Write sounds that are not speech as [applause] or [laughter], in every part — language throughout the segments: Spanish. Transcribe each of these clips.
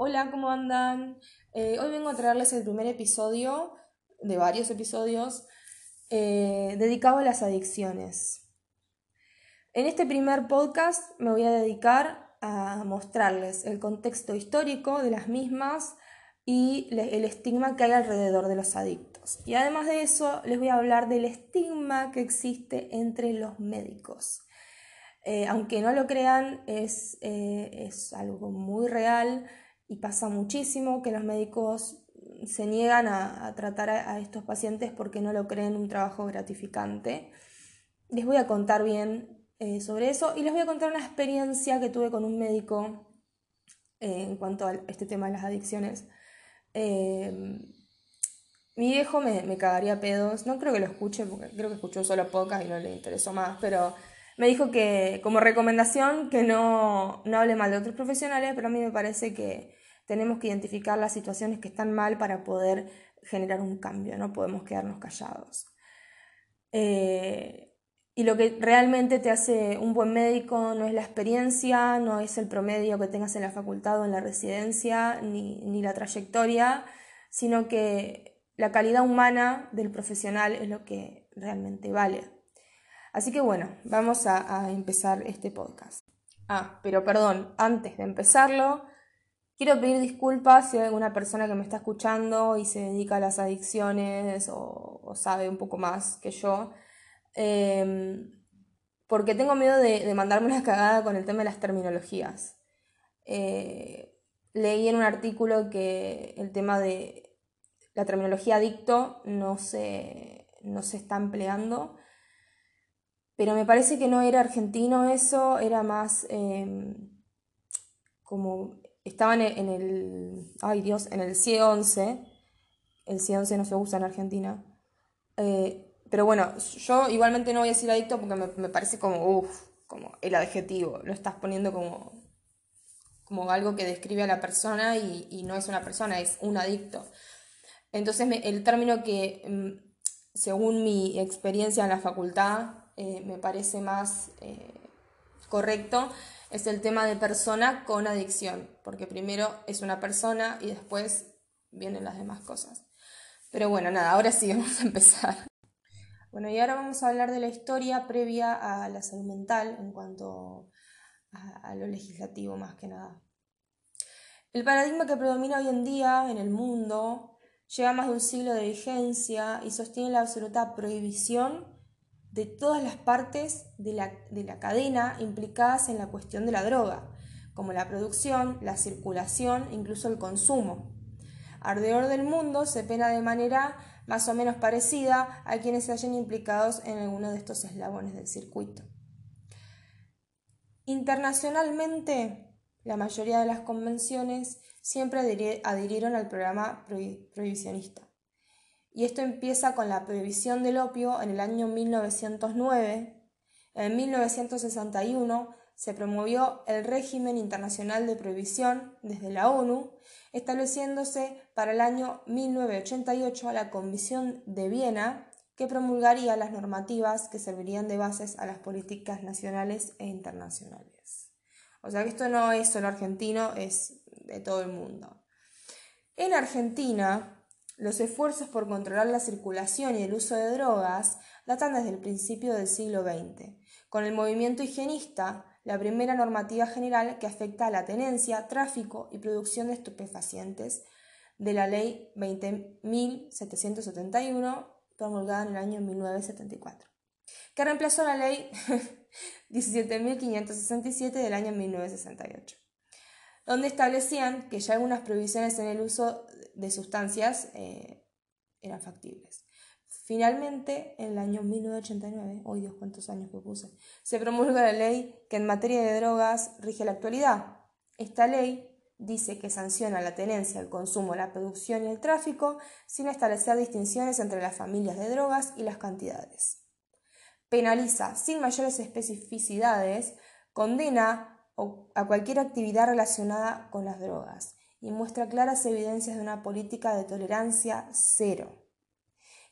Hola, ¿cómo andan? Eh, hoy vengo a traerles el primer episodio de varios episodios eh, dedicado a las adicciones. En este primer podcast me voy a dedicar a mostrarles el contexto histórico de las mismas y el estigma que hay alrededor de los adictos. Y además de eso, les voy a hablar del estigma que existe entre los médicos. Eh, aunque no lo crean, es, es algo muy real y pasa muchísimo que los médicos se niegan a, tratar a, estos pacientes porque no lo creen un trabajo gratificante. Les voy a contar bien eh, sobre eso y les voy a contar una experiencia que tuve con un médico eh, en cuanto a este tema de las adicciones. Eh, mi viejo me, cagaría pedos, no creo que lo escuche porque creo que escuchó solo pocas y no le interesó más, pero me dijo que como recomendación que no, no hable mal de otros profesionales, pero a mí me parece que tenemos que identificar las situaciones que están mal para poder generar un cambio, no podemos quedarnos callados. Eh, y lo que realmente te hace un buen médico no es la experiencia, no es el promedio que tengas en la facultad o en la residencia, ni, ni la trayectoria, sino que la calidad humana del profesional es lo que realmente vale. Así que bueno, vamos a, empezar este podcast. Ah, pero perdón, antes de empezarlo, quiero pedir disculpas si hay alguna persona que me está escuchando y se dedica a las adicciones o, sabe un poco más que yo. Em, porque tengo miedo de, mandarme una [laughs] cagada con el tema de las terminologías. Eh, leí en un artículo que el tema de la terminología adicto no no se está empleando pero me parece que no era argentino eso, era más em, como estaban en el, ay Dios, en el C11, el C11 no se usa en Argentina, eh, pero bueno, yo igualmente no voy a decir adicto porque me, parece como, uff, como el adjetivo, lo estás poniendo como, como algo que describe a la persona y, no es una persona, es un adicto. Entonces el término que, mm, según mi experiencia en la facultad, eh, me parece más eh, correcto es el tema de persona con adicción, porque primero es una persona y después vienen las demás cosas. Pero bueno, nada, ahora sí [laughs] vamos a empezar. Bueno, y ahora vamos a hablar de la historia previa a la salud mental en cuanto a, lo legislativo más que nada. El paradigma que predomina hoy en día en el mundo lleva más de un siglo de vigencia y sostiene la absoluta prohibición de todas las partes de la, cadena implicadas en la cuestión de la droga, como la producción, la circulación, incluso el consumo. Alrededor del mundo se pena de manera más o menos parecida a quienes se hayan implicados en alguno de estos eslabones del circuito. Internacionalmente, la mayoría de las convenciones siempre adhirieron al programa prohibicionista y esto empieza con la prohibición del opio en el año 1909. En 1961 se promovió el régimen internacional de prohibición desde la ONU, estableciéndose para el año 1988 la Comisión de Viena, que promulgaría las normativas que servirían de bases a las políticas nacionales e internacionales. O sea que esto no es solo argentino, es de todo el mundo. En Argentina, los esfuerzos por controlar la circulación y el uso de drogas datan desde el principio del siglo XX, con el movimiento higienista, la primera normativa general que afecta a la tenencia, tráfico y producción de estupefacientes de la Ley 20.771, promulgada en el año 1974, que reemplazó la Ley [laughs] 17.567 del año 1968 donde establecían que ya algunas prohibiciones en el uso de sustancias eh, eran factibles. Finalmente, en el año 1989, hoy Dios cuántos años que puse, se promulga la ley que en materia de drogas rige la actualidad. Esta ley dice que sanciona la tenencia, el consumo, la producción y el tráfico sin establecer distinciones entre las familias de drogas y las cantidades. Penaliza sin mayores especificidades, condena a cualquier actividad relacionada con las drogas y muestra claras evidencias de una política de tolerancia cero,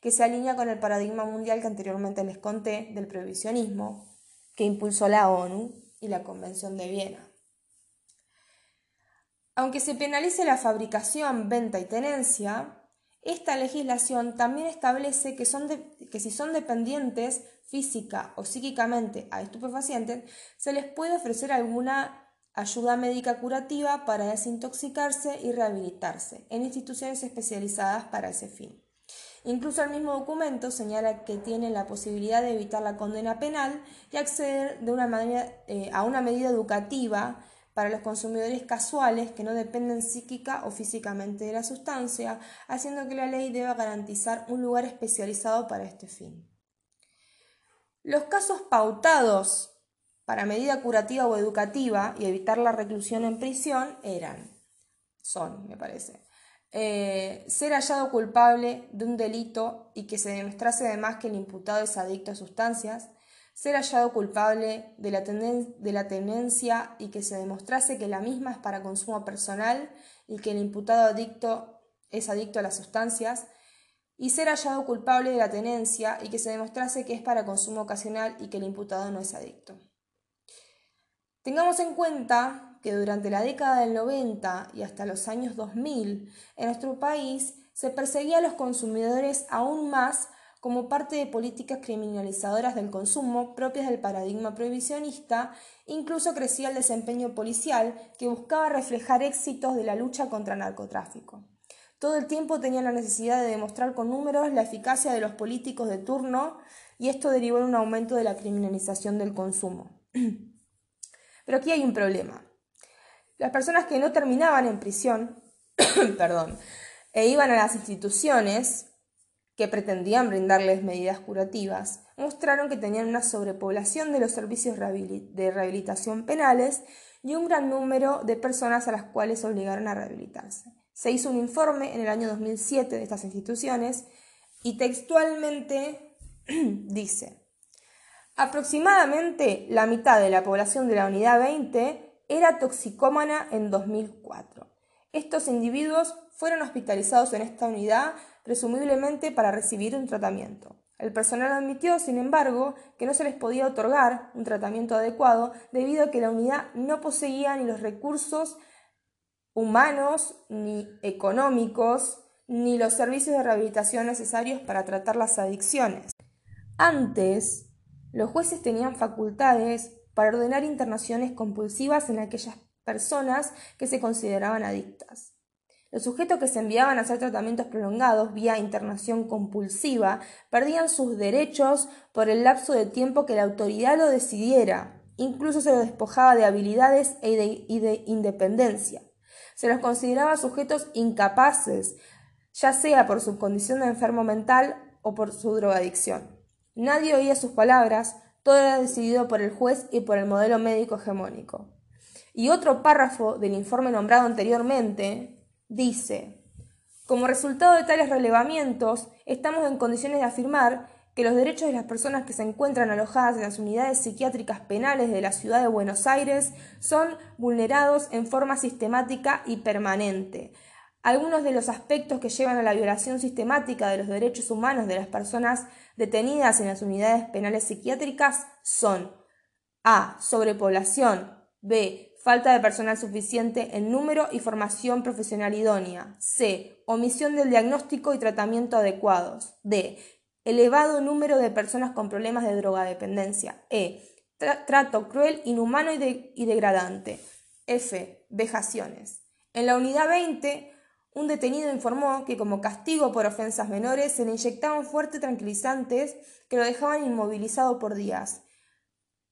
que se alinea con el paradigma mundial que anteriormente les conté del prohibicionismo que impulsó la ONU y la Convención de Viena. Aunque se penalice la fabricación, venta y tenencia, esta legislación también establece que, son que si son dependientes física o psíquicamente a estupefacientes, se les puede ofrecer alguna ayuda médica curativa para desintoxicarse y rehabilitarse en instituciones especializadas para ese fin. Incluso el mismo documento señala que tienen la posibilidad de evitar la condena penal y acceder de una manera, eh, a una medida educativa para los consumidores casuales que no dependen psíquica o físicamente de la sustancia, haciendo que la ley deba garantizar un lugar especializado para este fin. Los casos pautados para medida curativa o educativa y evitar la reclusión en prisión eran, son, me parece, eh, ser hallado culpable de un delito y que se demostrase además que el imputado es adicto a sustancias, ser hallado culpable de la, de la tenencia y que se demostrase que la misma es para consumo personal y que el imputado adicto es adicto a las sustancias, y ser hallado culpable de la tenencia y que se demostrase que es para consumo ocasional y que el imputado no es adicto. Tengamos en cuenta que durante la década del 90 y hasta los años 2000 en nuestro país se perseguía a los consumidores aún más como parte de políticas criminalizadoras del consumo propias del paradigma prohibicionista, incluso crecía el desempeño policial que buscaba reflejar éxitos de la lucha contra el narcotráfico. Todo el tiempo tenían la necesidad de demostrar con números la eficacia de los políticos de turno y esto derivó en un aumento de la criminalización del consumo. [clears throat] Pero aquí hay un problema. Las personas que no terminaban en prisión, [coughs] perdón, e iban a las instituciones que pretendían brindarles medidas curativas, mostraron que tenían una sobrepoblación de los servicios de rehabilitación penales y un gran número de personas a las cuales obligaron a rehabilitarse. Se hizo un informe en el año 2007 de estas instituciones y textualmente [coughs] dice, aproximadamente la mitad de la población de la unidad 20 era toxicómana en 2004. Estos individuos fueron hospitalizados en esta unidad presumiblemente para recibir un tratamiento. El personal admitió, sin embargo, que no se les podía otorgar un tratamiento adecuado debido a que la unidad no poseía ni los recursos humanos ni económicos ni los servicios de rehabilitación necesarios para tratar las adicciones. Antes, los jueces tenían facultades para ordenar internaciones compulsivas en aquellas personas que se consideraban adictas. Los sujetos que se enviaban a hacer tratamientos prolongados vía internación compulsiva perdían sus derechos por el lapso de tiempo que la autoridad lo decidiera. Incluso se los despojaba de habilidades e y de independencia. Se los consideraba sujetos incapaces, ya sea por su condición de enfermo mental o por su drogadicción. Nadie oía sus palabras, todo era decidido por el juez y por el modelo médico hegemónico. Y otro párrafo del informe nombrado anteriormente dice, como resultado de tales relevamientos, estamos en condiciones de afirmar que los derechos de las personas que se encuentran alojadas en las unidades psiquiátricas penales de la ciudad de Buenos Aires son vulnerados en forma sistemática y permanente. Algunos de los aspectos que llevan a la violación sistemática de los derechos humanos de las personas detenidas en las unidades penales psiquiátricas son a. sobrepoblación, b. Falta de personal suficiente en número y formación profesional idónea. C. Omisión del diagnóstico y tratamiento adecuados. D. Elevado número de personas con problemas de drogadependencia. E. trato cruel, inhumano y, y degradante. F. Vejaciones. En la unidad 20, un detenido informó que como castigo por ofensas menores se le inyectaban fuertes tranquilizantes que lo dejaban inmovilizado por días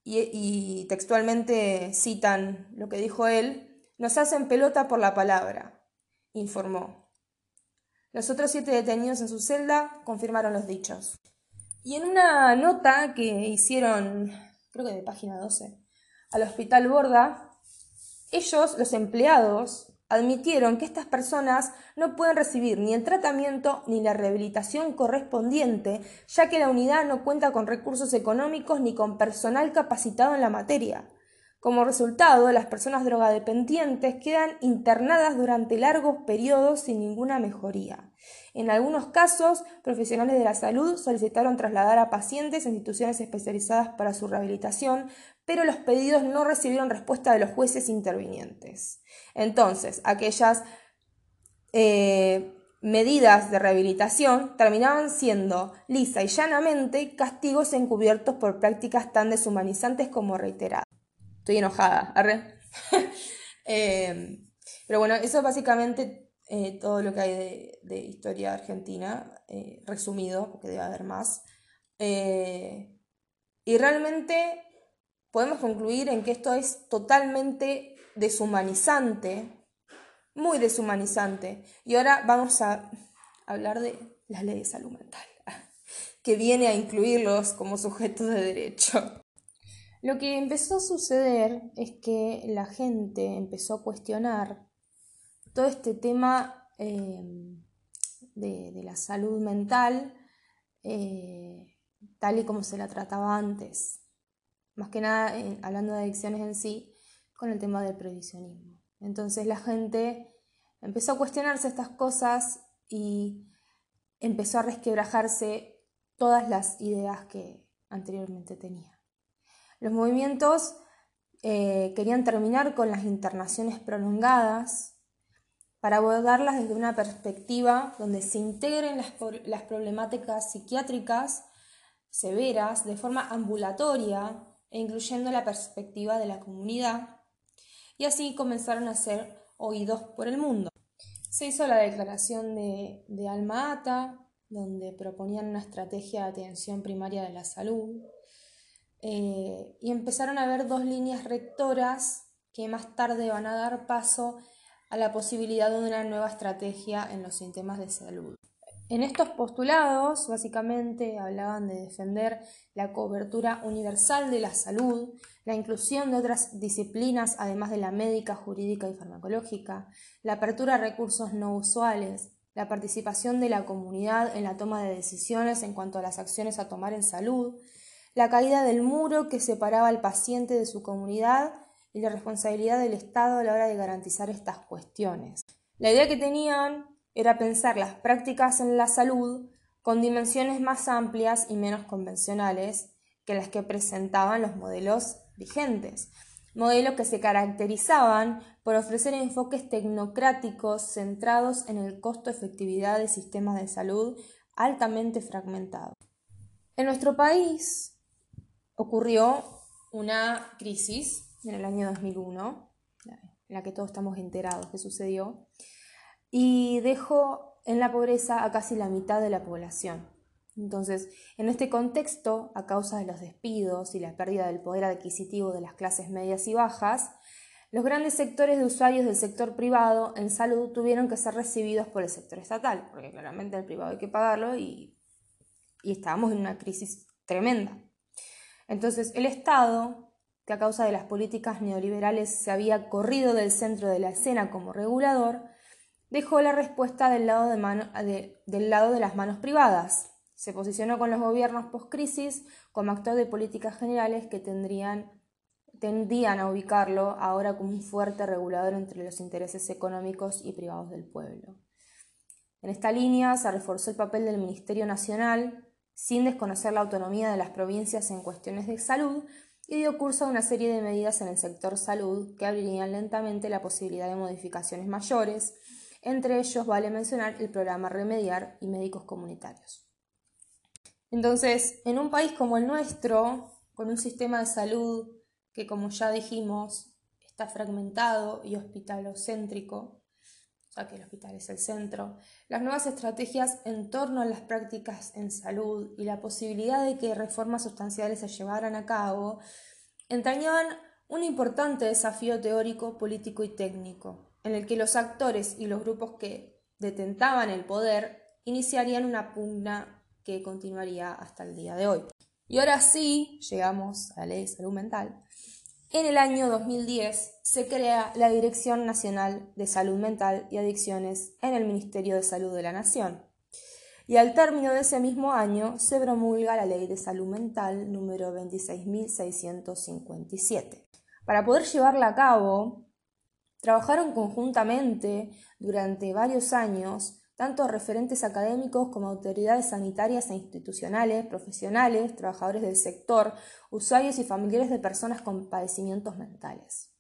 y, textualmente citan lo que dijo él, nos hacen pelota por la palabra, informó. Los otros siete detenidos en su celda confirmaron los dichos. Y en una nota que hicieron, creo que de página 12, al Hospital Borda, ellos, los empleados, admitieron que estas personas no pueden recibir ni el tratamiento ni la rehabilitación correspondiente, ya que la unidad no cuenta con recursos económicos ni con personal capacitado en la materia. Como resultado, las personas drogadependientes quedan internadas durante largos periodos sin ninguna mejoría. En algunos casos, profesionales de la salud solicitaron trasladar a pacientes a instituciones especializadas para su rehabilitación, pero los pedidos no recibieron respuesta de los jueces intervinientes. Entonces, aquellas eh, medidas de rehabilitación terminaban siendo lisa y llanamente castigos encubiertos por prácticas tan deshumanizantes como reiteradas. Estoy enojada, arre. [laughs] Em, pero bueno, eso es básicamente eh, todo lo que hay de, historia argentina, eh, resumido, porque debe haber más. Y realmente podemos concluir en que esto es totalmente deshumanizante, muy deshumanizante. Y ahora vamos a hablar de la ley de salud mental, que viene a incluirlos como sujetos de derecho. Lo que empezó a suceder es que la gente empezó a cuestionar todo este tema em, de, la salud mental eh, tal y como se la trataba antes. Más que nada, hablando de adicciones en sí, con el tema del previsionismo. Entonces la gente empezó a cuestionarse estas cosas y empezó a resquebrajarse todas las ideas que anteriormente tenía. Los movimientos eh, querían terminar con las internaciones prolongadas para abordarlas desde una perspectiva donde se integren las, las problemáticas psiquiátricas severas de forma ambulatoria incluyendo la perspectiva de la comunidad. Y así comenzaron a ser oídos por el mundo. Se hizo la declaración de, de Alma Ata, donde proponían una estrategia de atención primaria de la salud, eh, y empezaron a haber dos líneas rectoras que más tarde van a dar paso a la posibilidad de una nueva estrategia en los sistemas de salud. En estos postulados, básicamente, hablaban de defender la cobertura universal de la salud, la inclusión de otras disciplinas, además de la médica, jurídica y farmacológica, la apertura a recursos no usuales, la participación de la comunidad en la toma de decisiones en cuanto a las acciones a tomar en salud, la caída del muro que separaba al paciente de su comunidad y la responsabilidad del Estado a la hora de garantizar estas cuestiones. La idea que tenían era pensar las prácticas en la salud con dimensiones más amplias y menos convencionales que las que presentaban los modelos vigentes, modelos que se caracterizaban por ofrecer enfoques tecnocráticos centrados en el costo-efectividad de sistemas de salud altamente fragmentados. En nuestro país, ocurrió una crisis en el año 2001, en la que todos estamos enterados que sucedió, y dejó en la pobreza a casi la mitad de la población. Entonces, en este contexto, a causa de los despidos y la pérdida del poder adquisitivo de las clases medias y bajas, los grandes sectores de usuarios del sector privado en salud tuvieron que ser recibidos por el sector estatal, porque claramente el privado hay que pagarlo y, y estábamos en una crisis tremenda. Entonces, el Estado, que a causa de las políticas neoliberales se había corrido del centro de la escena como regulador, dejó la respuesta del lado de, las manos privadas. Se posicionó con los gobiernos post-crisis como actor de políticas generales que tendrían, tendían a ubicarlo ahora como un fuerte regulador entre los intereses económicos y privados del pueblo. En esta línea se reforzó el papel del Ministerio Nacional sin desconocer la autonomía de las provincias en cuestiones de salud, y dio curso a una serie de medidas en el sector salud que abrirían lentamente la posibilidad de modificaciones mayores. Entre ellos vale mencionar el programa Remediar y médicos comunitarios. Entonces, en un país como el nuestro, con un sistema de salud que, como ya dijimos, está fragmentado y hospitalocéntrico, ya que el hospital es el centro, las nuevas estrategias en torno a las prácticas en salud y la posibilidad de que reformas sustanciales se llevaran a cabo, entrañaban un importante desafío teórico, político y técnico, en el que los actores y los grupos que detentaban el poder iniciarían una pugna que continuaría hasta el día de hoy. Y ahora sí, llegamos a la ley de salud mental, en el año 2010 se crea la Dirección Nacional de Salud Mental y Adicciones en el Ministerio de Salud de la Nación. Y al término de ese mismo año se promulga la Ley de Salud Mental número 26.657. Para poder llevarla a cabo, trabajaron conjuntamente durante varios años tanto referentes académicos como autoridades sanitarias e institucionales, profesionales, trabajadores del sector, usuarios y familiares de personas con padecimientos mentales.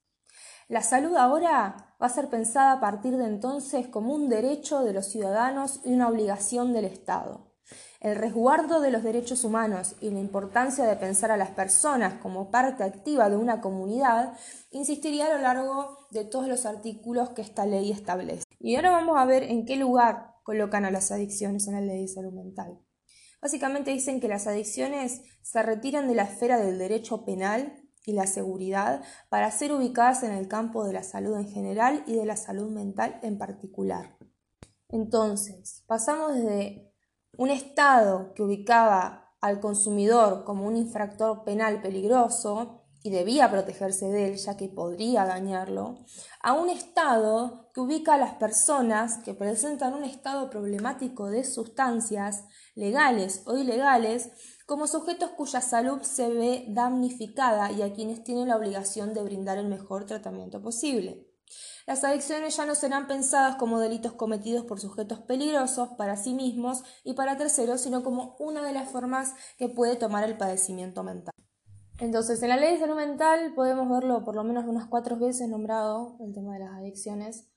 La salud ahora va a ser pensada a partir de entonces como un derecho de los ciudadanos y una obligación del Estado. El resguardo de los derechos humanos y la importancia de pensar a las personas como parte activa de una comunidad insistiría a lo largo de todos los artículos que esta ley establece. Y ahora vamos a ver en qué lugar colocan a las adicciones en la ley de salud mental. Básicamente dicen que las adicciones se retiran de la esfera del derecho penal y la seguridad para ser ubicadas en el campo de la salud en general y de la salud mental en particular. Entonces, pasamos de un Estado que ubicaba al consumidor como un infractor penal peligroso y debía protegerse de él ya que podría dañarlo, a un estado que ubica a las personas que presentan un estado problemático de sustancias legales o ilegales como sujetos cuya salud se ve damnificada y a quienes tienen la obligación de brindar el mejor tratamiento posible. Las adicciones ya no serán pensadas como delitos cometidos por sujetos peligrosos para sí mismos y para terceros, sino como una de las formas que puede tomar el padecimiento mental. Entonces, en la ley de salud mental podemos verlo por lo menos unas cuatro veces nombrado el tema de las adicciones.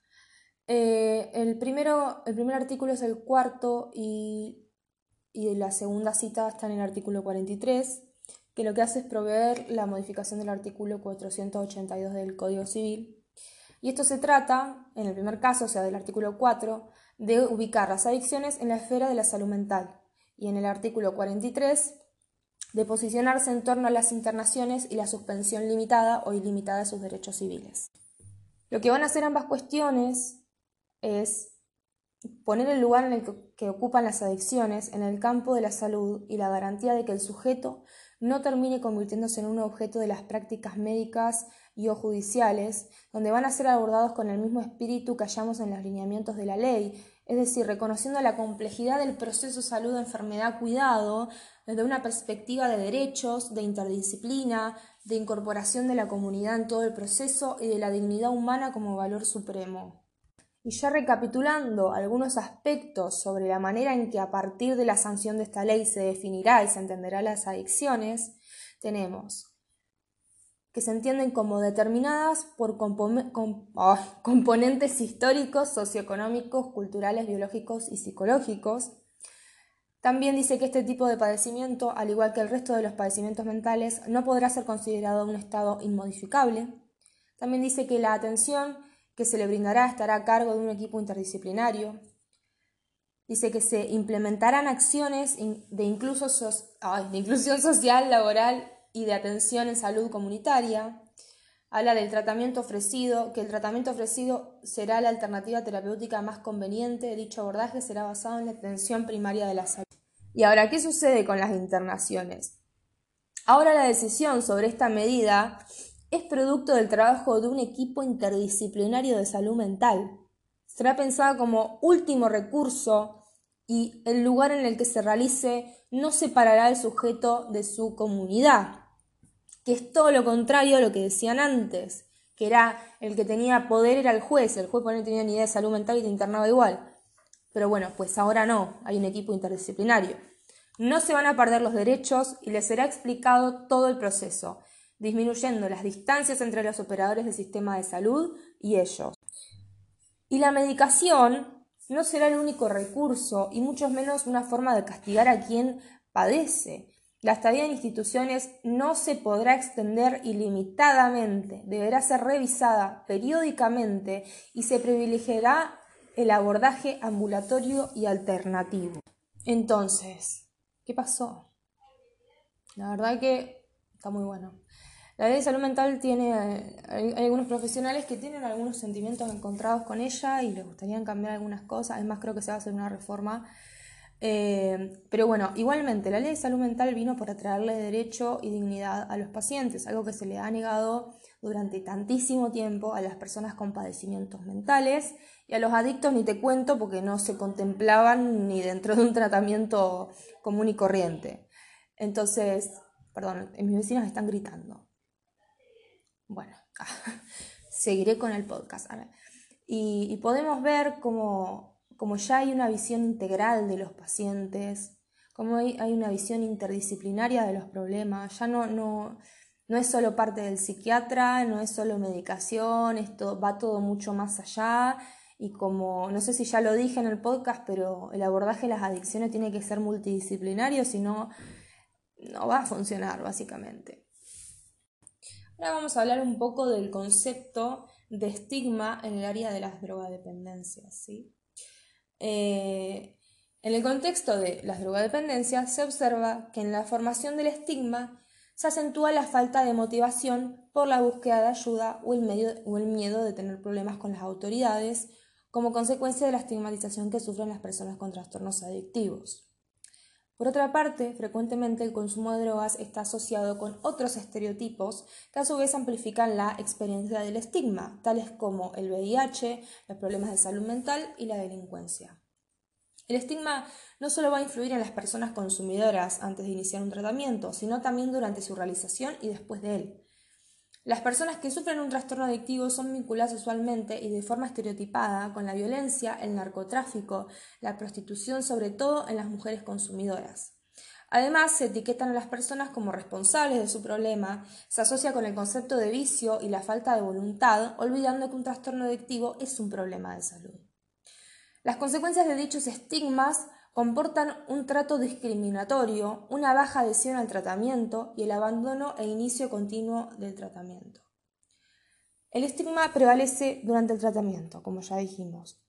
Eh, el, primero, el primer artículo es el cuarto y y la segunda cita está en el artículo 43, que lo que hace es proveer la modificación del artículo 482 del Código Civil. Y esto se trata, en el primer caso, o sea, del artículo 4, de ubicar las adicciones en la esfera de la salud mental. Y en el artículo 43, de posicionarse en torno a las internaciones y la suspensión limitada o ilimitada de sus derechos civiles. Lo que van a hacer ambas cuestiones es poner el lugar en el que, ocupan las adicciones en el campo de la salud y la garantía de que el sujeto no termine convirtiéndose en un objeto de las prácticas médicas y o judiciales, donde van a ser abordados con el mismo espíritu que hallamos en los lineamientos de la ley, es decir, reconociendo la complejidad del proceso salud-enfermedad-cuidado desde una perspectiva de derechos, de interdisciplina, de incorporación de la comunidad en todo el proceso y de la dignidad humana como valor supremo. Y ya recapitulando algunos aspectos sobre la manera en que a partir de la sanción de esta ley se definirá y se entenderá las adicciones, tenemos que se entienden como determinadas por componentes históricos, socioeconómicos, culturales, biológicos y psicológicos. También dice que este tipo de padecimiento, al igual que el resto de los padecimientos mentales, no podrá ser considerado un estado inmodificable. También dice que la atención que se le brindará estará a cargo de un equipo interdisciplinario. Dice que se implementarán acciones de, de inclusión social, laboral y de atención en salud comunitaria. Habla del tratamiento ofrecido, que el tratamiento ofrecido será la alternativa terapéutica más conveniente. Dicho abordaje será basado en la atención primaria de la salud. Y ahora, ¿qué sucede con las internaciones? Ahora la decisión sobre esta medida es producto del trabajo de un equipo interdisciplinario de salud mental. Será pensada como último recurso y el lugar en el que se realice no separará al sujeto de su comunidad, que es todo lo contrario a lo que decían antes, que era el que tenía poder era el juez, el juez no tenía ni idea de salud mental y te internaba igual. Pero bueno, pues ahora no, hay un equipo interdisciplinario. No se van a perder los derechos y les será explicado todo el proceso, disminuyendo las distancias entre los operadores del sistema de salud y ellos. Y la medicación no será el único recurso y mucho menos una forma de castigar a quien padece. La estadía en instituciones no se podrá extender ilimitadamente, deberá ser revisada periódicamente y se privilegiará el abordaje ambulatorio y alternativo. Entonces, ¿qué pasó? La verdad que está muy bueno. La ley de salud mental tiene, hay, algunos profesionales que tienen algunos sentimientos encontrados con ella y les gustaría cambiar algunas cosas, además creo que se va a hacer una reforma. Eh, pero bueno, igualmente, la ley de salud mental vino para traerle derecho y dignidad a los pacientes, algo que se le ha negado durante tantísimo tiempo a las personas con padecimientos mentales y a los adictos ni te cuento porque no se contemplaban ni dentro de un tratamiento común y corriente. Entonces, perdón, mis vecinos están gritando. bueno, [laughs] seguiré con el podcast. Y, podemos ver como, como ya hay una visión integral de los pacientes, como hay, una visión interdisciplinaria de los problemas, ya no, no, no es solo parte del psiquiatra, no es solo medicación, esto va todo mucho más allá y como no sé si ya lo dije en el podcast, pero el abordaje de las adicciones tiene que ser multidisciplinario, si no, no va a funcionar básicamente. Ahora vamos a hablar un poco del concepto de estigma en el área de las drogadependencias. ¿sí? Eh, en el contexto de las drogadependencias se observa que en la formación del estigma se acentúa la falta de motivación por la búsqueda de ayuda o el miedo de tener problemas con las autoridades como consecuencia de la estigmatización que sufren las personas con trastornos adictivos. Por otra parte, frecuentemente el consumo de drogas está asociado con otros estereotipos que a su vez amplifican la experiencia del estigma, tales como el VIH, los problemas de salud mental y la delincuencia. El estigma no solo va a influir en las personas consumidoras antes de iniciar un tratamiento, sino también durante su realización y después de él. Las personas que sufren un trastorno adictivo son vinculadas usualmente y de forma estereotipada con la violencia, el narcotráfico, la prostitución, sobre todo en las mujeres consumidoras. Además, se etiquetan a las personas como responsables de su problema, se asocia con el concepto de vicio y la falta de voluntad, olvidando que un trastorno adictivo es un problema de salud. Las consecuencias de dichos estigmas comportan un trato discriminatorio, una baja adhesión al tratamiento y el abandono e inicio continuo del tratamiento. El estigma prevalece durante el tratamiento, como ya dijimos.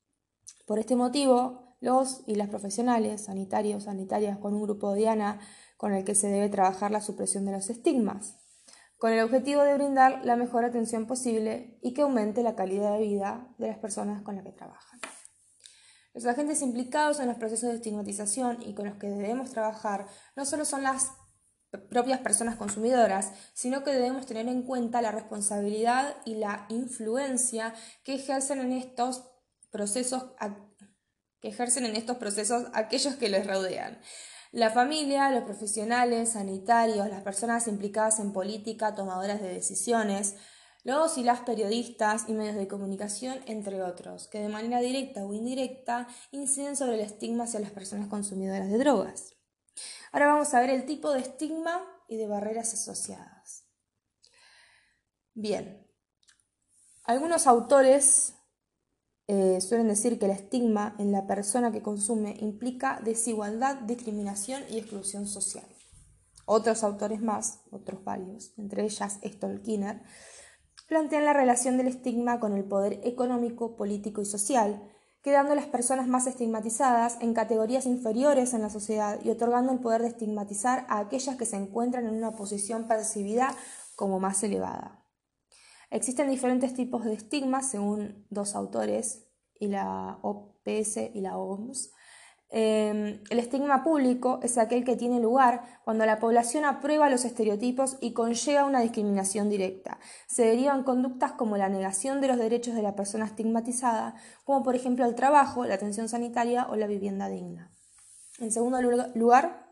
Por este motivo, los y las profesionales, sanitarios, sanitarias, con un grupo de Diana con el que se debe trabajar la supresión de los estigmas, con el objetivo de brindar la mejor atención posible y que aumente la calidad de vida de las personas con las que trabajan. Los agentes implicados en los procesos de estigmatización y con los que debemos trabajar no solo son las propias personas consumidoras, sino que debemos tener en cuenta la responsabilidad y la influencia que ejercen en estos procesos que ejercen en estos procesos aquellos que les rodean. La familia, los profesionales, sanitarios, las personas implicadas en política, tomadoras de decisiones, los y las periodistas y medios de comunicación, entre otros, que de manera directa o indirecta inciden sobre el estigma hacia las personas consumidoras de drogas. Ahora vamos a ver el tipo de estigma y de barreras asociadas. Bien, algunos autores eh, suelen decir que el estigma en la persona que consume implica desigualdad, discriminación y exclusión social. Otros autores más, otros varios, entre ellas Stolkiner, plantean la relación del estigma con el poder económico, político y social, quedando las personas más estigmatizadas en categorías inferiores en la sociedad y otorgando el poder de estigmatizar a aquellas que se encuentran en una posición percibida como más elevada. Existen diferentes tipos de estigmas según dos autores, y la OPS y la OMS, Em, el estigma público es aquel que tiene lugar cuando la población aprueba los estereotipos y conlleva una discriminación directa. Se derivan conductas como la negación de los derechos de la persona estigmatizada, como por ejemplo el trabajo, la atención sanitaria o la vivienda digna. En segundo lugar,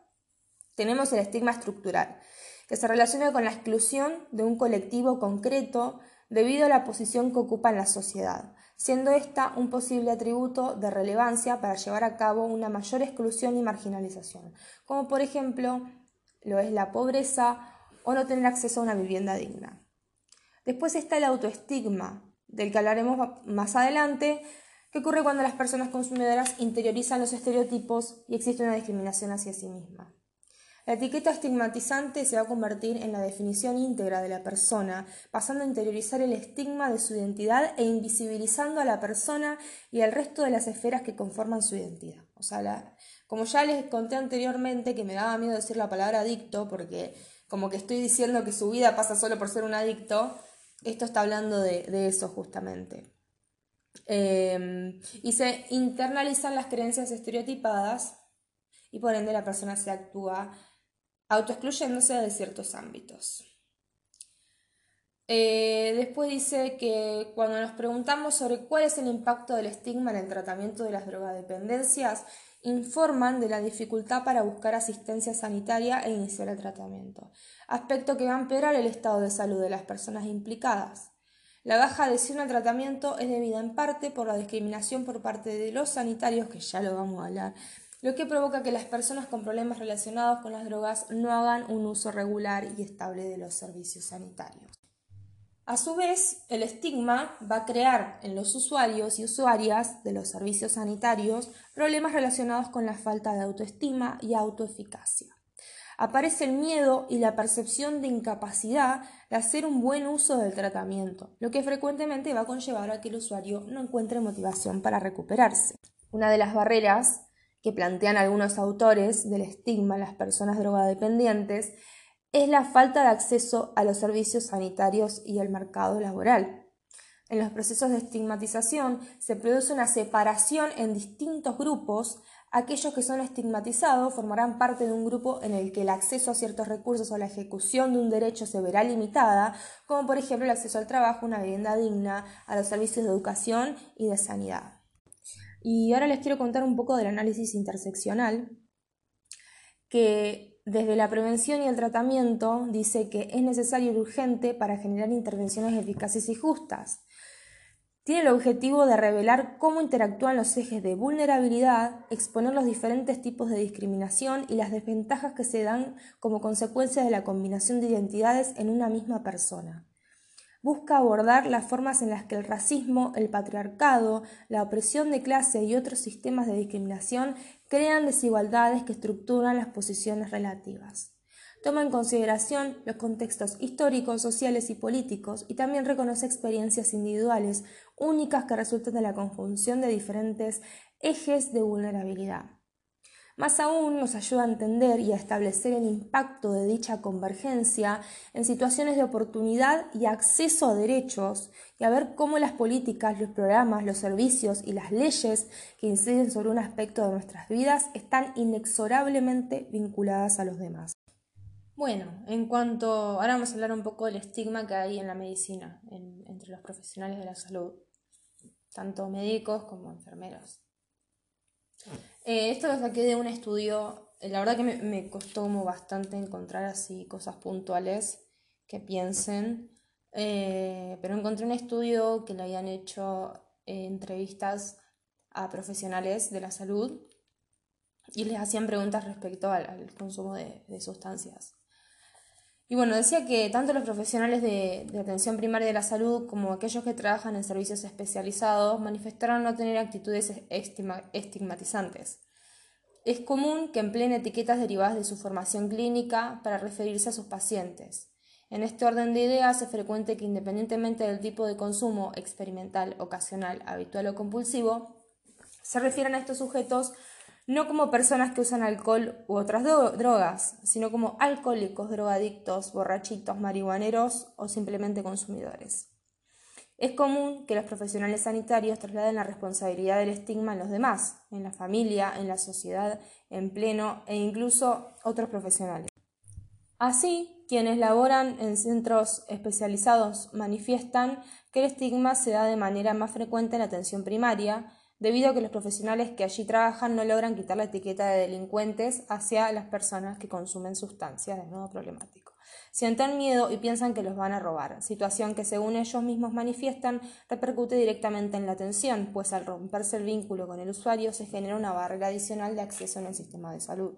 tenemos el estigma estructural, que se relaciona con la exclusión de un colectivo concreto debido a la posición que ocupa en la sociedad siendo esta un posible atributo de relevancia para llevar a cabo una mayor exclusión y marginalización, como por ejemplo lo es la pobreza o no tener acceso a una vivienda digna. Después está el autoestigma, del que hablaremos más adelante, que ocurre cuando las personas consumidoras interiorizan los estereotipos y existe una discriminación hacia sí misma. La etiqueta estigmatizante se va a convertir en la definición íntegra de la persona, pasando a interiorizar el estigma de su identidad e invisibilizando a la persona y al resto de las esferas que conforman su identidad. O sea, como ya les conté anteriormente que me daba miedo decir la palabra adicto, porque como que estoy diciendo que su vida pasa solo por ser un adicto, esto está hablando de, eso justamente. Em, y se internalizan las creencias estereotipadas y por ende la persona se actúa autoexcluyéndose de ciertos ámbitos. Eh, después dice que cuando nos preguntamos sobre cuál es el impacto del estigma en el tratamiento de las drogadependencias, informan de la dificultad para buscar asistencia sanitaria e iniciar el tratamiento, aspecto que va a empeorar el estado de salud de las personas implicadas. La baja adhesión al tratamiento es debida en parte por la discriminación por parte de los sanitarios, que ya lo vamos a hablar, lo que provoca que las personas con problemas relacionados con las drogas no hagan un uso regular y estable de los servicios sanitarios. A su vez, el estigma va a crear en los usuarios y usuarias de los servicios sanitarios problemas relacionados con la falta de autoestima y autoeficacia. Aparece el miedo y la percepción de incapacidad de hacer un buen uso del tratamiento, lo que frecuentemente va a conllevar a que el usuario no encuentre motivación para recuperarse. Una de las barreras que plantean algunos autores del estigma en las personas drogadependientes es la falta de acceso a los servicios sanitarios y al mercado laboral. En los procesos de estigmatización se produce una separación en distintos grupos. Aquellos que son estigmatizados formarán parte de un grupo en el que el acceso a ciertos recursos o la ejecución de un derecho se verá limitada, como por ejemplo el acceso al trabajo, una vivienda digna, a los servicios de educación y de sanidad. Y ahora les quiero contar un poco del análisis interseccional, que desde la prevención y el tratamiento dice que es necesario y urgente para generar intervenciones eficaces y justas. Tiene el objetivo de revelar cómo interactúan los ejes de vulnerabilidad, exponer los diferentes tipos de discriminación y las desventajas que se dan como consecuencia de la combinación de identidades en una misma persona busca abordar las formas en las que el racismo, el patriarcado, la opresión de clase y otros sistemas de discriminación crean desigualdades que estructuran las posiciones relativas. Toma en consideración los contextos históricos, sociales y políticos y también reconoce experiencias individuales únicas que resultan de la conjunción de diferentes ejes de vulnerabilidad. Más aún nos ayuda a entender y a establecer el impacto de dicha convergencia en situaciones de oportunidad y acceso a derechos y a ver cómo las políticas, los programas, los servicios y las leyes que inciden sobre un aspecto de nuestras vidas están inexorablemente vinculadas a los demás. Bueno, en cuanto, ahora vamos a hablar un poco del estigma que hay en la medicina, entre los profesionales de la salud, tanto médicos como enfermeros. Eh, esto lo saqué de un estudio, eh, la verdad que me, costó como bastante encontrar así cosas puntuales que piensen, eh, pero encontré un estudio que le habían hecho entrevistas a profesionales de la salud y les hacían preguntas respecto al, consumo de, sustancias. Y bueno, decía que tanto los profesionales de, atención primaria de la salud como aquellos que trabajan en servicios especializados manifestaron no tener actitudes estigmatizantes. Es común que empleen etiquetas derivadas de su formación clínica para referirse a sus pacientes. En este orden de ideas es frecuente que independientemente del tipo de consumo experimental, ocasional, habitual o compulsivo, se refieran a estos sujetos no como personas que usan alcohol u otras drogas, sino como alcohólicos, drogadictos, borrachitos, marihuaneros o simplemente consumidores. Es común que los profesionales sanitarios trasladen la responsabilidad del estigma en los demás, en la familia, en la sociedad, en pleno e incluso otros profesionales. Así, quienes laboran en centros especializados manifiestan que el estigma se da de manera más frecuente en la atención primaria, debido a que los profesionales que allí trabajan no logran quitar la etiqueta de delincuentes hacia las personas que consumen sustancias, de nuevo problemático. Sienten miedo y piensan que los van a robar, situación que según ellos mismos manifiestan repercute directamente en la atención, pues al romperse el vínculo con el usuario se genera una barrera adicional de acceso en el sistema de salud.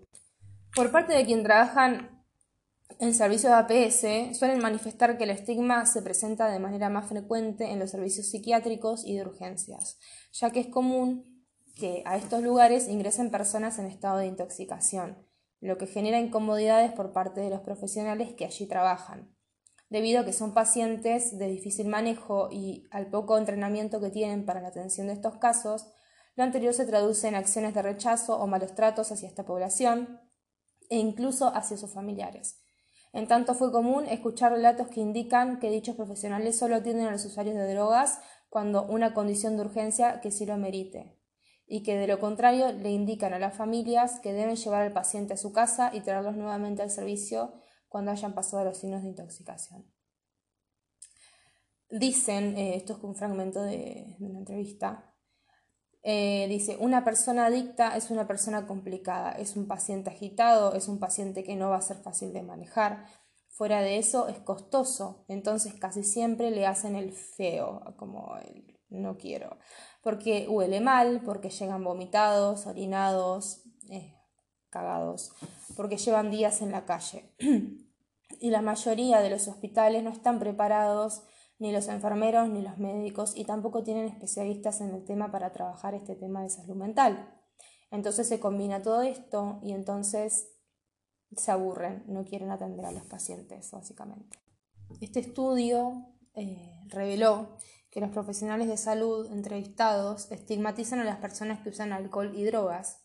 Por parte de quien trabajan en servicio de APS suelen manifestar que el estigma se presenta de manera más frecuente en los servicios psiquiátricos y de urgencias, ya que es común que a estos lugares ingresen personas en estado de intoxicación, lo que genera incomodidades por parte de los profesionales que allí trabajan, debido a que son pacientes de difícil manejo y al poco entrenamiento que tienen para la atención de estos casos, lo anterior se traduce en acciones de rechazo o malos tratos hacia esta población e incluso hacia sus familiares en tanto fue común escuchar relatos que indican que dichos profesionales solo atienden a los usuarios de drogas cuando una condición de urgencia que sí lo merite, y que de lo contrario le indican a las familias que deben llevar al paciente a su casa y traerlos nuevamente al servicio cuando hayan pasado los signos de intoxicación. dicen, eh, esto es un fragmento de, una entrevista, eh, dice, una persona adicta es una persona complicada, es un paciente agitado, es un paciente que no va a ser fácil de manejar. Fuera de eso es costoso, entonces casi siempre le hacen el feo, como el no quiero, porque huele mal, porque llegan vomitados, orinados, eh, cagados, porque llevan días en la calle. [clears throat] y la mayoría de los hospitales no están preparados, ni los enfermeros, ni los médicos, y tampoco tienen especialistas en el tema para trabajar este tema de salud mental. Entonces se combina todo esto y entonces se aburren, no quieren atender a los pacientes, básicamente. Este estudio eh, reveló que los profesionales de salud entrevistados estigmatizan a las personas que usan alcohol y drogas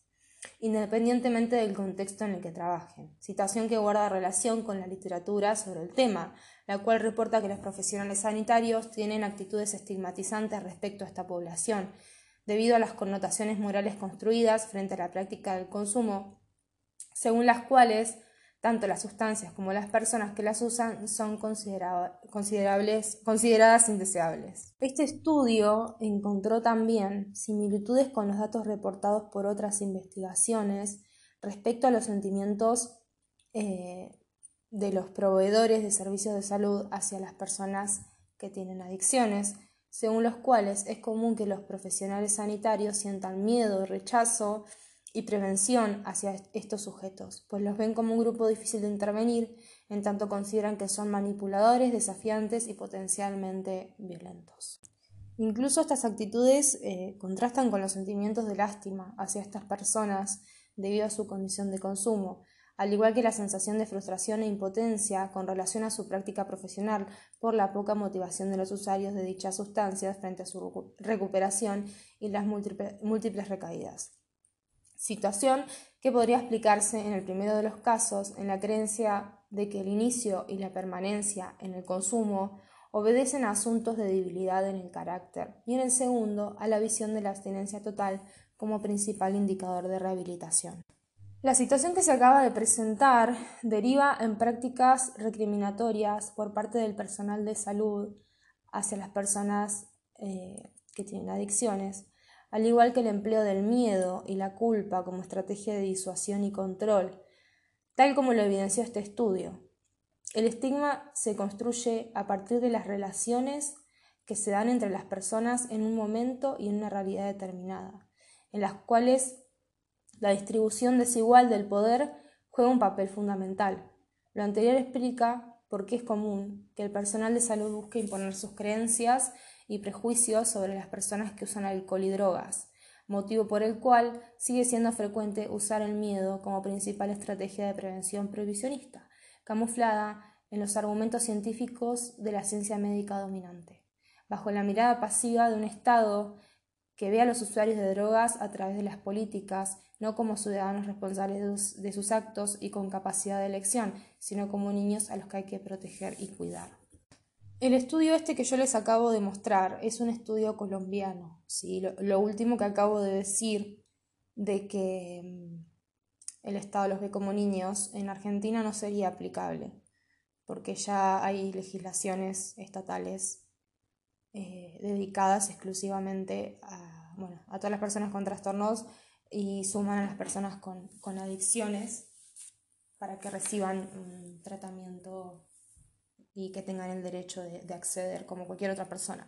independientemente del contexto en el que trabajen, situación que guarda relación con la literatura sobre el tema, la cual reporta que los profesionales sanitarios tienen actitudes estigmatizantes respecto a esta población, debido a las connotaciones morales construidas frente a la práctica del consumo, según las cuales tanto las sustancias como las personas que las usan son considerables, consideradas indeseables. Este estudio encontró también similitudes con los datos reportados por otras investigaciones respecto a los sentimientos eh, de los proveedores de servicios de salud hacia las personas que tienen adicciones, según los cuales es común que los profesionales sanitarios sientan miedo, rechazo, y prevención hacia estos sujetos, pues los ven como un grupo difícil de intervenir, en tanto consideran que son manipuladores, desafiantes y potencialmente violentos. Incluso estas actitudes eh, contrastan con los sentimientos de lástima hacia estas personas debido a su condición de consumo, al igual que la sensación de frustración e impotencia con relación a su práctica profesional por la poca motivación de los usuarios de dichas sustancias frente a su recuperación y las múltiples recaídas situación que podría explicarse en el primero de los casos en la creencia de que el inicio y la permanencia en el consumo obedecen a asuntos de debilidad en el carácter y en el segundo a la visión de la abstinencia total como principal indicador de rehabilitación. La situación que se acaba de presentar deriva en prácticas recriminatorias por parte del personal de salud hacia las personas eh, que tienen adicciones, al igual que el empleo del miedo y la culpa como estrategia de disuasión y control, tal como lo evidenció este estudio. El estigma se construye a partir de las relaciones que se dan entre las personas en un momento y en una realidad determinada, en las cuales la distribución desigual del poder juega un papel fundamental. Lo anterior explica por qué es común que el personal de salud busque imponer sus creencias y prejuicios sobre las personas que usan alcohol y drogas, motivo por el cual sigue siendo frecuente usar el miedo como principal estrategia de prevención previsionista, camuflada en los argumentos científicos de la ciencia médica dominante, bajo la mirada pasiva de un Estado que ve a los usuarios de drogas a través de las políticas, no como ciudadanos responsables de sus actos y con capacidad de elección, sino como niños a los que hay que proteger y cuidar. El estudio este que yo les acabo de mostrar es un estudio colombiano. ¿sí? Lo, último que acabo de decir de que mm, el Estado los ve como niños en Argentina no sería aplicable, porque ya hay legislaciones estatales eh, dedicadas exclusivamente a, a todas las personas con trastornos y suman a las personas con, con adicciones para que reciban un tratamiento y que tengan el derecho de, acceder como cualquier otra persona.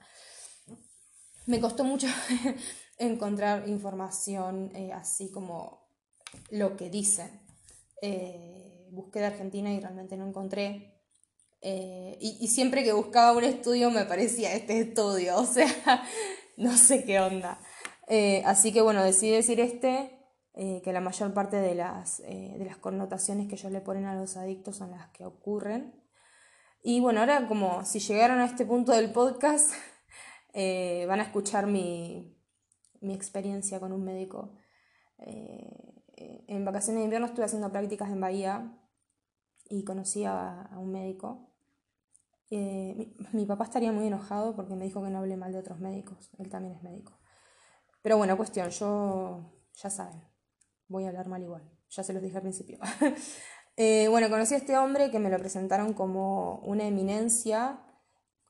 Me costó mucho [laughs] encontrar información eh, así como lo que dicen. Eh, busqué de Argentina y realmente no encontré. Eh, y, y, siempre que buscaba un estudio me parecía este estudio, [laughs] o sea, no sé qué onda. Así que bueno, decidí decir este, que la mayor parte de las, de las connotaciones que ellos le ponen a los adictos son las que ocurren. Y bueno, ahora como si llegaron a este punto del podcast, [laughs] eh, van a escuchar mi, experiencia con un médico. Eh, en vacaciones de invierno estuve haciendo prácticas en Bahía y conocí a, un médico. Eh, mi, papá estaría muy enojado porque me dijo que no hable mal de otros médicos. Él también es médico. Pero bueno, cuestión, yo ya saben, voy a hablar mal igual. Ya se los dije al principio. [laughs] Eh, bueno, conocí a este hombre que me lo presentaron como una eminencia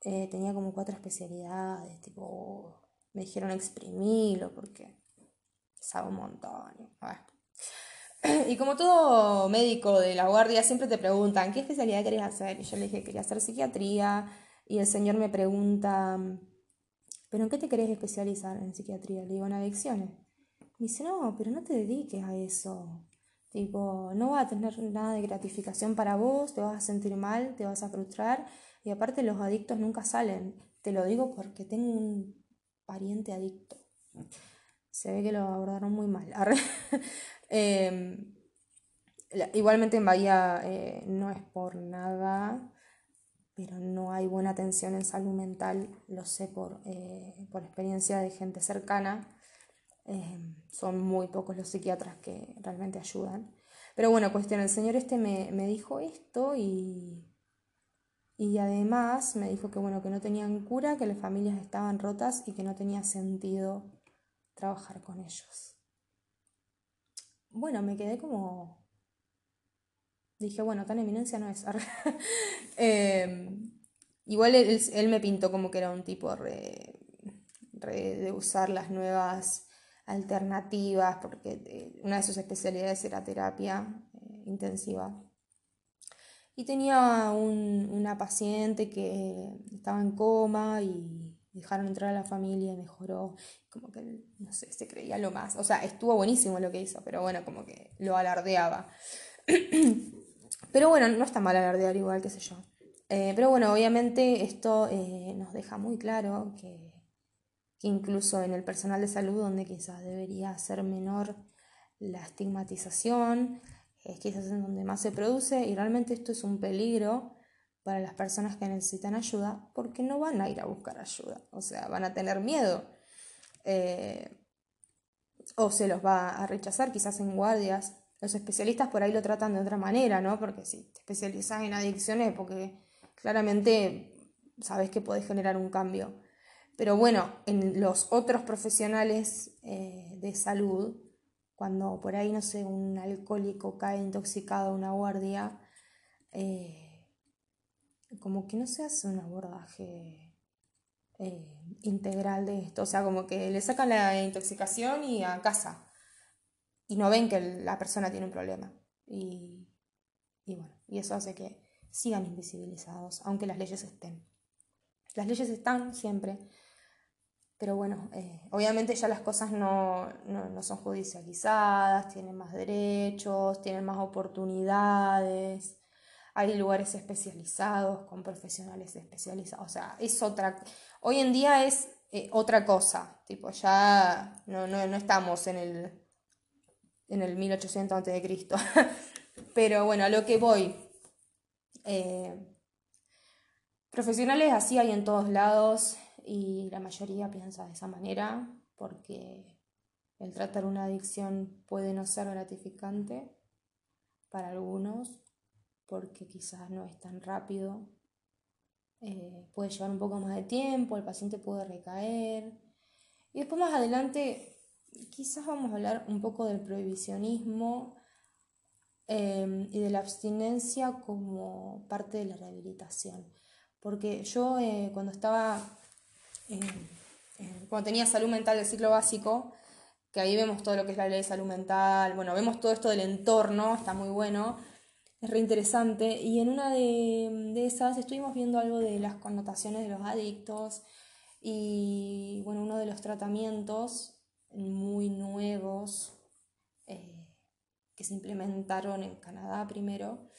eh, tenía como cuatro especialidades, tipo, me dijeron exprimirlo porque sabe un montón. [clears throat] Y como todo médico de la guardia, siempre te preguntan, ¿qué especialidad querías hacer? Y yo le dije, quería hacer psiquiatría. Y el señor me pregunta, ¿pero en qué te querés especializar en psiquiatría? Le digo, en adicciones. Me dice, no, pero no te dediques a eso. Tipo, no va a tener nada de gratificación para vos, te vas a sentir mal, te vas a frustrar. Y aparte los adictos nunca salen. Te lo digo porque tengo un pariente adicto. Se ve que lo abordaron muy mal. [laughs] Em, igualmente en Bahía eh, no es por nada, pero no hay buena atención en salud mental, lo sé por, eh, por experiencia de gente cercana. Em, son muy pocos los psiquiatras que realmente ayudan. Pero bueno, cuestión, el señor este me, me dijo esto y, y además me dijo que bueno, que no tenían cura, que las familias estaban rotas y que no tenía sentido trabajar con ellos. Bueno, me quedé como... Dije, bueno, tan eminencia no es. [laughs] Em, igual él, me pintó como que era un tipo de usar las nuevas alternativas, porque eh, una de sus especialidades era terapia eh, intensiva. Y tenía una paciente que estaba en coma y dejaron entrar a la familia y mejoró, como que, no sé, se creía lo más, o sea, estuvo buenísimo lo que hizo, pero bueno, como que lo alardeaba. [clears throat] pero bueno, no está mal alardear igual, qué sé yo. Eh, pero bueno, obviamente esto eh, nos deja muy claro que, incluso en el personal de salud, donde quizás debería ser menor la estigmatización, es quizás en donde más se produce y realmente esto es un peligro para las personas que necesitan ayuda porque no van a ir a buscar ayuda, o sea, van a tener miedo eh, o se los va a rechazar quizás en guardias. Los especialistas por ahí lo tratan de otra manera, ¿no? Porque si te especializas en adicciones, porque claramente sabes que puedes generar un cambio. Pero bueno, en los otros profesionales eh, de salud, cuando por ahí, no sé, un alcohólico cae intoxicado a una guardia, eh, como que no se hace un abordaje eh, integral de esto. O sea, como que le sacan la intoxicación y a casa. Y no ven que la persona tiene un problema. Y, bueno, y eso hace que sigan invisibilizados, aunque las leyes estén. Las leyes están siempre, pero bueno, eh, obviamente ya las cosas no, no, son judicializadas, tienen más derechos, tienen más oportunidades hay lugares especializados con profesionales especializados, o sea, es otra, hoy en día es eh, otra cosa, tipo, ya no, no, estamos en el, en el 1800 a.C., [laughs] pero bueno, a lo que voy, eh, profesionales así hay en todos lados y la mayoría piensa de esa manera porque el tratar una adicción puede no ser gratificante para algunos porque quizás no es tan rápido, eh, puede llevar un poco más de tiempo, el paciente puede recaer. Y después más adelante quizás vamos a hablar un poco del prohibicionismo em, y de la abstinencia como parte de la rehabilitación. Porque yo eh, cuando estaba, cuando tenía salud mental del ciclo básico, que ahí vemos todo lo que es la ley de salud mental, bueno, vemos todo esto del entorno, está muy bueno, es reinteresante. Y en una de, esas estuvimos viendo algo de las connotaciones de los adictos y bueno, uno de los tratamientos muy nuevos eh, que se implementaron en Canadá primero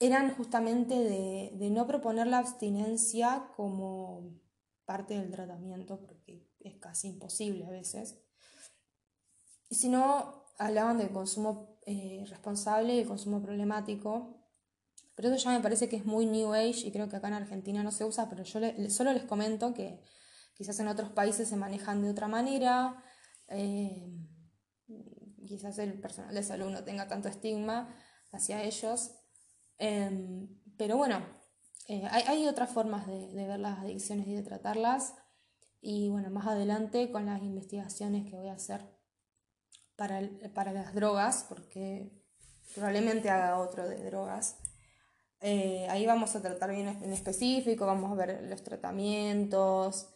eran justamente de, no proponer la abstinencia como parte del tratamiento, porque es casi imposible a veces, sino hablaban del consumo eh, responsable y el consumo problemático. Pero eso ya me parece que es muy New Age y creo que acá en Argentina no se usa, pero yo solo les comento que quizás en otros países se manejan de otra manera, eh, quizás el personal de salud no tenga tanto estigma hacia ellos, em, pero bueno, eh, hay, otras formas de, de ver las adicciones y de tratarlas. Y bueno, más adelante con las investigaciones que voy a hacer para, las drogas, porque probablemente haga otro de drogas. Eh, ahí vamos a tratar bien en específico, vamos a ver los tratamientos,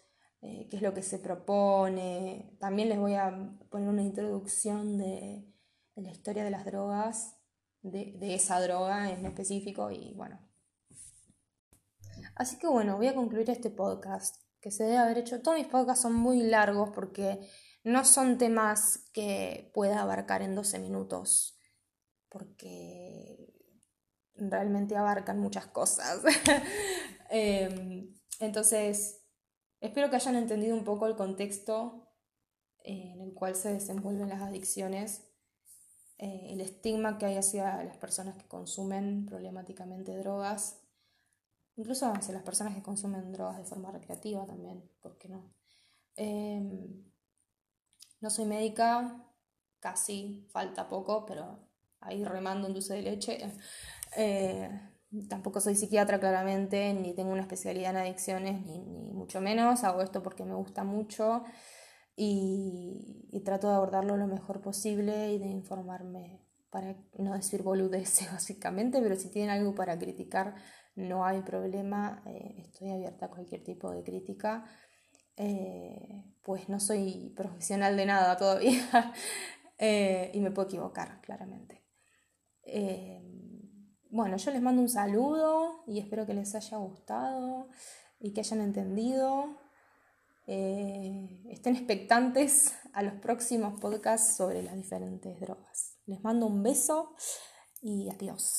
eh, qué es lo que se propone. También les voy a poner una introducción de, la historia de las drogas, de, esa droga en específico y bueno. Así que bueno, voy a concluir este podcast, que se debe haber hecho. Todos mis podcasts son muy largos porque no son temas que pueda abarcar en 12 minutos, porque realmente abarcan muchas cosas. [laughs] Em, entonces, espero que hayan entendido un poco el contexto en el cual se desenvuelven las adicciones, eh, el estigma que hay hacia las personas que consumen problemáticamente drogas, incluso hacia las personas que consumen drogas de forma recreativa también, ¿por qué no? Em, no soy médica, casi, falta poco, pero ahí remando un dulce de leche. Eh, tampoco soy psiquiatra claramente, ni tengo una especialidad en adicciones, ni, mucho menos. Hago esto porque me gusta mucho y, trato de abordarlo lo mejor posible y de informarme para no decir boludeces [laughs] básicamente, pero si tienen algo para criticar, no hay problema, eh, estoy abierta a cualquier tipo de crítica. Eh, pues no soy profesional de nada todavía [laughs] y me puedo equivocar, claramente. Bueno, yo les mando un saludo y espero que les haya gustado y que hayan entendido. Eh, estén expectantes a los próximos podcasts sobre las diferentes drogas. Les mando un beso y adiós.